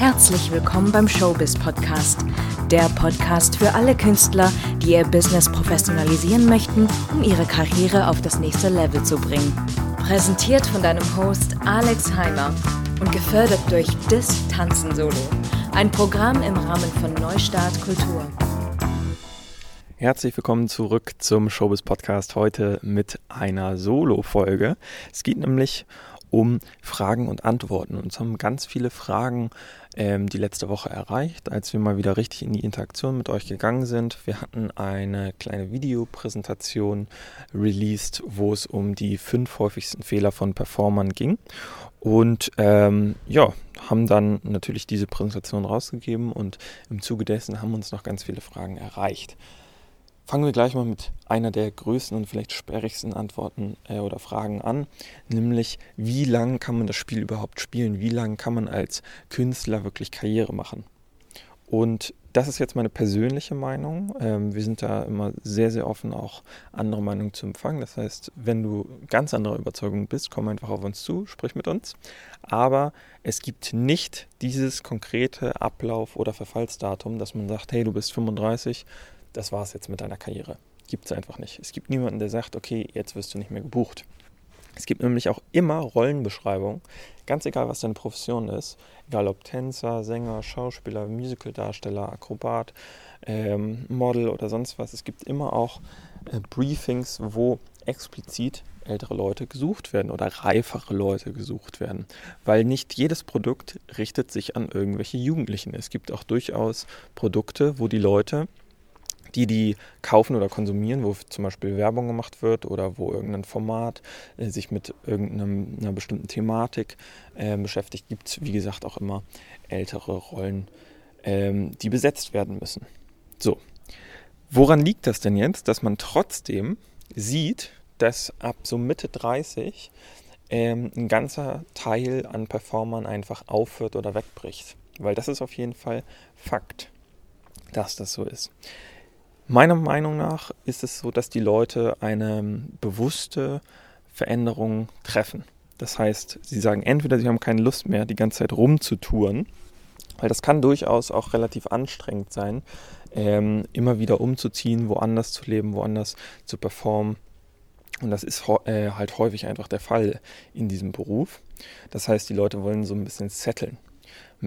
Herzlich willkommen beim Showbiz Podcast. Der Podcast für alle Künstler, die ihr Business professionalisieren möchten, um ihre Karriere auf das nächste Level zu bringen. Präsentiert von deinem Host Alex Heimer und gefördert durch Dis Tanzen Solo. Ein Programm im Rahmen von Neustart Kultur. Herzlich willkommen zurück zum Showbiz Podcast heute mit einer Solo-Folge. Es geht nämlich um Fragen und Antworten. Uns haben ganz viele Fragen ähm, die letzte Woche erreicht, als wir mal wieder richtig in die Interaktion mit euch gegangen sind. Wir hatten eine kleine Videopräsentation released, wo es um die fünf häufigsten Fehler von Performern ging. Und ähm, ja, haben dann natürlich diese Präsentation rausgegeben und im Zuge dessen haben uns noch ganz viele Fragen erreicht. Fangen wir gleich mal mit einer der größten und vielleicht sperrigsten Antworten äh, oder Fragen an, nämlich wie lange kann man das Spiel überhaupt spielen? Wie lange kann man als Künstler wirklich Karriere machen? Und das ist jetzt meine persönliche Meinung. Ähm, wir sind da immer sehr, sehr offen, auch andere Meinungen zu empfangen. Das heißt, wenn du ganz anderer Überzeugung bist, komm einfach auf uns zu, sprich mit uns. Aber es gibt nicht dieses konkrete Ablauf- oder Verfallsdatum, dass man sagt, hey, du bist 35, das war es jetzt mit deiner Karriere. Gibt es einfach nicht. Es gibt niemanden, der sagt, okay, jetzt wirst du nicht mehr gebucht. Es gibt nämlich auch immer Rollenbeschreibungen, ganz egal, was deine Profession ist, egal ob Tänzer, Sänger, Schauspieler, Musicaldarsteller, Akrobat, ähm, Model oder sonst was. Es gibt immer auch äh, Briefings, wo explizit ältere Leute gesucht werden oder reifere Leute gesucht werden, weil nicht jedes Produkt richtet sich an irgendwelche Jugendlichen. Es gibt auch durchaus Produkte, wo die Leute die die kaufen oder konsumieren, wo zum Beispiel Werbung gemacht wird oder wo irgendein Format äh, sich mit irgendeiner bestimmten Thematik äh, beschäftigt, gibt es, wie gesagt, auch immer ältere Rollen, ähm, die besetzt werden müssen. So, woran liegt das denn jetzt, dass man trotzdem sieht, dass ab so Mitte 30 ähm, ein ganzer Teil an Performern einfach aufhört oder wegbricht? Weil das ist auf jeden Fall Fakt, dass das so ist. Meiner Meinung nach ist es so, dass die Leute eine bewusste Veränderung treffen. Das heißt, sie sagen entweder, sie haben keine Lust mehr, die ganze Zeit rumzutouren, weil das kann durchaus auch relativ anstrengend sein, ähm, immer wieder umzuziehen, woanders zu leben, woanders zu performen. Und das ist äh, halt häufig einfach der Fall in diesem Beruf. Das heißt, die Leute wollen so ein bisschen setteln.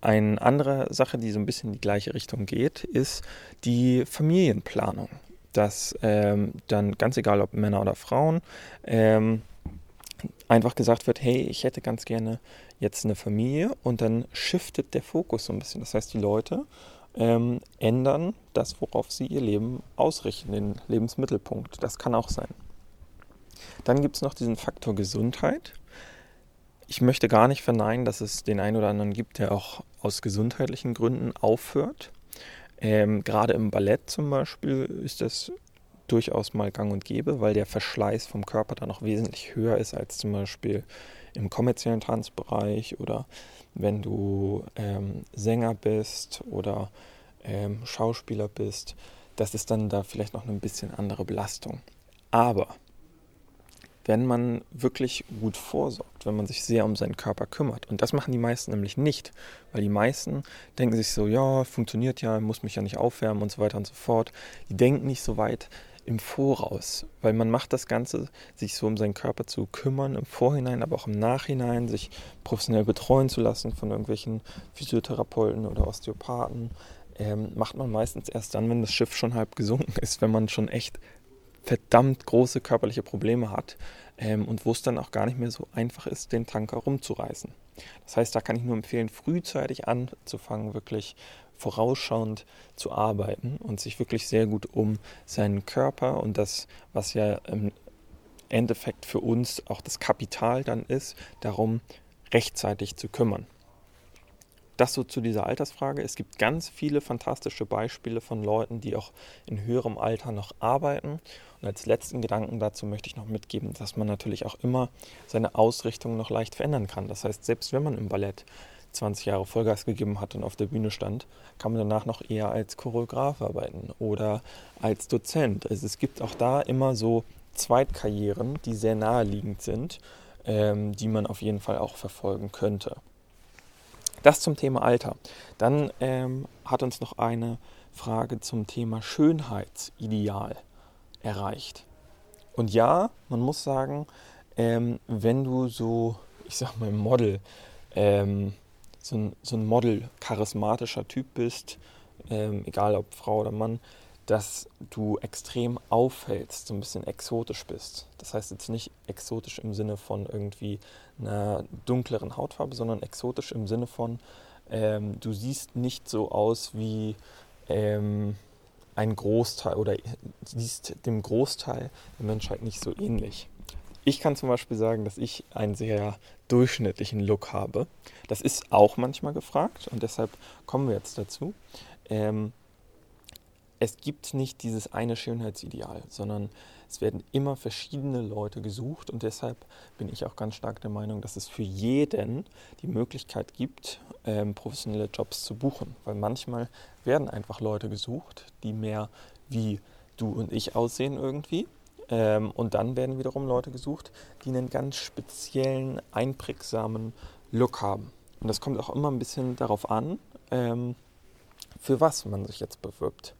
Eine andere Sache, die so ein bisschen in die gleiche Richtung geht, ist die Familienplanung. Dass ähm, dann ganz egal, ob Männer oder Frauen, ähm, einfach gesagt wird, hey, ich hätte ganz gerne jetzt eine Familie und dann shiftet der Fokus so ein bisschen. Das heißt, die Leute ähm, ändern das, worauf sie ihr Leben ausrichten, den Lebensmittelpunkt. Das kann auch sein. Dann gibt es noch diesen Faktor Gesundheit ich möchte gar nicht verneinen, dass es den einen oder anderen gibt, der auch aus gesundheitlichen Gründen aufhört. Ähm, Gerade im Ballett zum Beispiel ist das durchaus mal gang und gäbe, weil der Verschleiß vom Körper da noch wesentlich höher ist als zum Beispiel im kommerziellen Tanzbereich oder wenn du ähm, Sänger bist oder ähm, Schauspieler bist. Das ist dann da vielleicht noch eine bisschen andere Belastung. Aber wenn man wirklich gut vorsorgt, wenn man sich sehr um seinen Körper kümmert. Und das machen die meisten nämlich nicht, weil die meisten denken sich so, ja, funktioniert ja, muss mich ja nicht aufwärmen und so weiter und so fort. Die denken nicht so weit im Voraus, weil man macht das Ganze, sich so um seinen Körper zu kümmern, im Vorhinein, aber auch im Nachhinein, sich professionell betreuen zu lassen von irgendwelchen Physiotherapeuten oder Osteopathen, ähm, macht man meistens erst dann, wenn das Schiff schon halb gesunken ist, wenn man schon echt verdammt große körperliche Probleme hat ähm, und wo es dann auch gar nicht mehr so einfach ist, den Tanker rumzureißen. Das heißt, da kann ich nur empfehlen, frühzeitig anzufangen, wirklich vorausschauend zu arbeiten und sich wirklich sehr gut um seinen Körper und das, was ja im Endeffekt für uns auch das Kapital dann ist, darum rechtzeitig zu kümmern. Das so zu dieser Altersfrage. Es gibt ganz viele fantastische Beispiele von Leuten, die auch in höherem Alter noch arbeiten. Und als letzten Gedanken dazu möchte ich noch mitgeben, dass man natürlich auch immer seine Ausrichtung noch leicht verändern kann. Das heißt, selbst wenn man im Ballett 20 Jahre Vollgas gegeben hat und auf der Bühne stand, kann man danach noch eher als Choreograf arbeiten oder als Dozent. Also es gibt auch da immer so Zweitkarrieren, die sehr naheliegend sind, ähm, die man auf jeden Fall auch verfolgen könnte. Das zum Thema Alter. Dann ähm, hat uns noch eine Frage zum Thema Schönheitsideal erreicht. Und ja, man muss sagen, ähm, wenn du so, ich sag mal, Model, ähm, so ein, so ein Model, charismatischer Typ bist, ähm, egal ob Frau oder Mann, dass du extrem auffällst, so ein bisschen exotisch bist. Das heißt jetzt nicht exotisch im Sinne von irgendwie einer dunkleren Hautfarbe, sondern exotisch im Sinne von, ähm, du siehst nicht so aus wie ähm, ein Großteil oder siehst dem Großteil der Menschheit nicht so ähnlich. Ich kann zum Beispiel sagen, dass ich einen sehr durchschnittlichen Look habe. Das ist auch manchmal gefragt und deshalb kommen wir jetzt dazu. Ähm, es gibt nicht dieses eine Schönheitsideal, sondern es werden immer verschiedene Leute gesucht und deshalb bin ich auch ganz stark der Meinung, dass es für jeden die Möglichkeit gibt, ähm, professionelle Jobs zu buchen. Weil manchmal werden einfach Leute gesucht, die mehr wie du und ich aussehen irgendwie. Ähm, und dann werden wiederum Leute gesucht, die einen ganz speziellen, einprägsamen Look haben. Und das kommt auch immer ein bisschen darauf an, ähm, für was man sich jetzt bewirbt.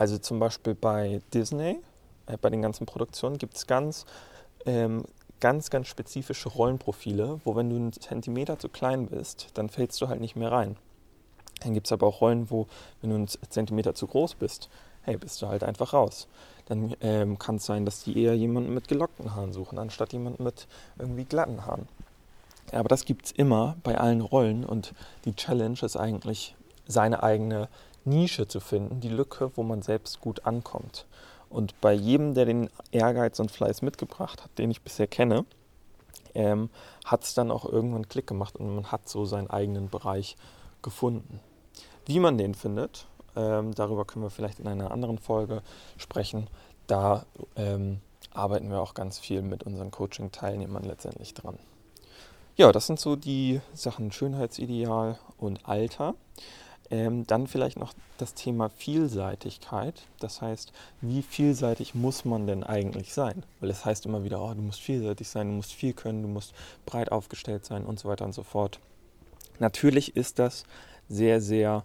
Also zum Beispiel bei Disney, äh, bei den ganzen Produktionen, gibt es ganz, ähm, ganz, ganz spezifische Rollenprofile, wo wenn du einen Zentimeter zu klein bist, dann fällst du halt nicht mehr rein. Dann gibt es aber auch Rollen, wo, wenn du einen Zentimeter zu groß bist, hey, bist du halt einfach raus. Dann ähm, kann es sein, dass die eher jemanden mit gelockten Haaren suchen, anstatt jemanden mit irgendwie glatten Haaren. Aber das gibt es immer bei allen Rollen und die Challenge ist eigentlich, seine eigene Nische zu finden, die Lücke, wo man selbst gut ankommt. Und bei jedem, der den Ehrgeiz und Fleiß mitgebracht hat, den ich bisher kenne, ähm, hat es dann auch irgendwann Klick gemacht und man hat so seinen eigenen Bereich gefunden. Wie man den findet, ähm, darüber können wir vielleicht in einer anderen Folge sprechen. Da ähm, arbeiten wir auch ganz viel mit unseren Coaching-Teilnehmern letztendlich dran. Ja, das sind so die Sachen Schönheitsideal und Alter. Ähm, dann vielleicht noch das Thema Vielseitigkeit. Das heißt, wie vielseitig muss man denn eigentlich sein? Weil es heißt immer wieder, oh, du musst vielseitig sein, du musst viel können, du musst breit aufgestellt sein und so weiter und so fort. Natürlich ist das sehr, sehr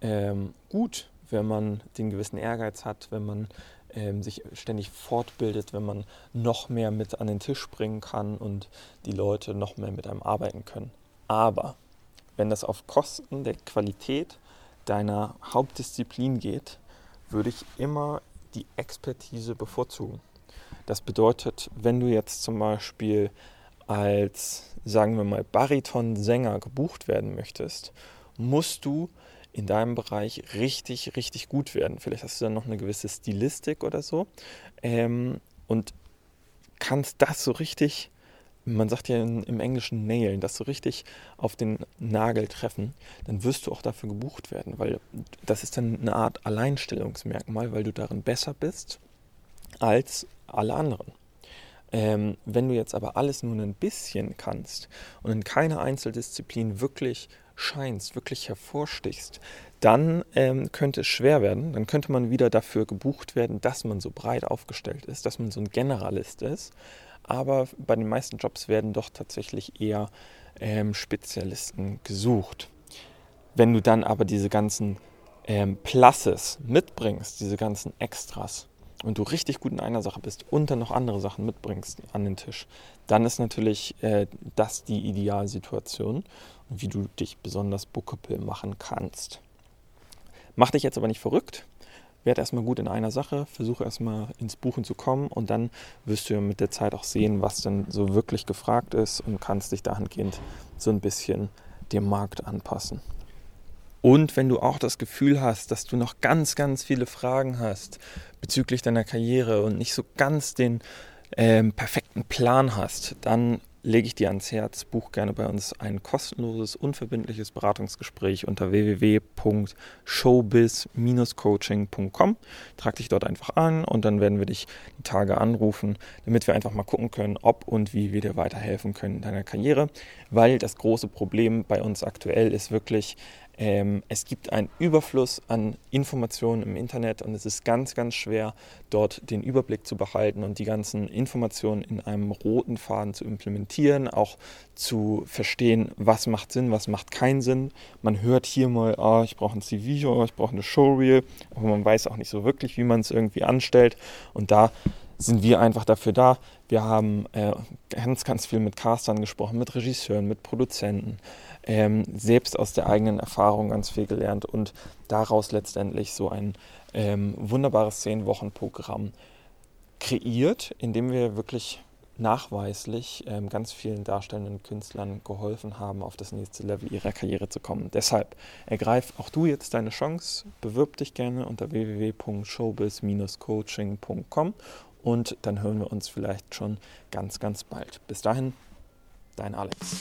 ähm, gut, wenn man den gewissen Ehrgeiz hat, wenn man ähm, sich ständig fortbildet, wenn man noch mehr mit an den Tisch bringen kann und die Leute noch mehr mit einem arbeiten können. Aber wenn das auf Kosten der Qualität deiner Hauptdisziplin geht, würde ich immer die Expertise bevorzugen. Das bedeutet, wenn du jetzt zum Beispiel als, sagen wir mal, Bariton-Sänger gebucht werden möchtest, musst du in deinem Bereich richtig, richtig gut werden. Vielleicht hast du dann noch eine gewisse Stilistik oder so ähm, und kannst das so richtig man sagt ja in, im Englischen nailen, das so richtig auf den Nagel treffen, dann wirst du auch dafür gebucht werden, weil das ist dann eine Art Alleinstellungsmerkmal, weil du darin besser bist als alle anderen. Ähm, wenn du jetzt aber alles nur ein bisschen kannst und in keiner Einzeldisziplin wirklich scheinst, wirklich hervorstichst, dann ähm, könnte es schwer werden. Dann könnte man wieder dafür gebucht werden, dass man so breit aufgestellt ist, dass man so ein Generalist ist aber bei den meisten Jobs werden doch tatsächlich eher ähm, Spezialisten gesucht. Wenn du dann aber diese ganzen ähm, Pluses mitbringst, diese ganzen Extras, und du richtig gut in einer Sache bist und dann noch andere Sachen mitbringst an den Tisch, dann ist natürlich äh, das die Idealsituation, wie du dich besonders bookable machen kannst. Mach dich jetzt aber nicht verrückt werd erstmal gut in einer Sache, versuche erstmal ins Buchen zu kommen und dann wirst du mit der Zeit auch sehen, was denn so wirklich gefragt ist und kannst dich dahingehend so ein bisschen dem Markt anpassen. Und wenn du auch das Gefühl hast, dass du noch ganz, ganz viele Fragen hast bezüglich deiner Karriere und nicht so ganz den ähm, perfekten Plan hast, dann lege ich dir ans Herz, buch gerne bei uns ein kostenloses, unverbindliches Beratungsgespräch unter www.showbiz-coaching.com. Trag dich dort einfach an und dann werden wir dich die Tage anrufen, damit wir einfach mal gucken können, ob und wie wir dir weiterhelfen können in deiner Karriere. Weil das große Problem bei uns aktuell ist wirklich, Ähm, es gibt einen Überfluss an Informationen im Internet und es ist ganz, ganz schwer, dort den Überblick zu behalten und die ganzen Informationen in einem roten Faden zu implementieren, auch zu verstehen, was macht Sinn, was macht keinen Sinn. Man hört hier mal, oh, ich brauche ein CV, ich brauche eine Showreel, aber man weiß auch nicht so wirklich, wie man es irgendwie anstellt. Und da sind wir einfach dafür da. Wir haben äh, ganz, ganz viel mit Castern gesprochen, mit Regisseuren, mit Produzenten, ähm, selbst aus der eigenen Erfahrung ganz viel gelernt und daraus letztendlich so ein ähm, wunderbares Zehn-Wochen-Programm kreiert, in dem wir wirklich nachweislich ähm, ganz vielen darstellenden Künstlern geholfen haben, auf das nächste Level ihrer Karriere zu kommen. Deshalb ergreif auch du jetzt deine Chance, bewirb dich gerne unter www.showbiz-coaching.com und dann hören wir uns vielleicht schon ganz, ganz bald. Bis dahin, dein Alex.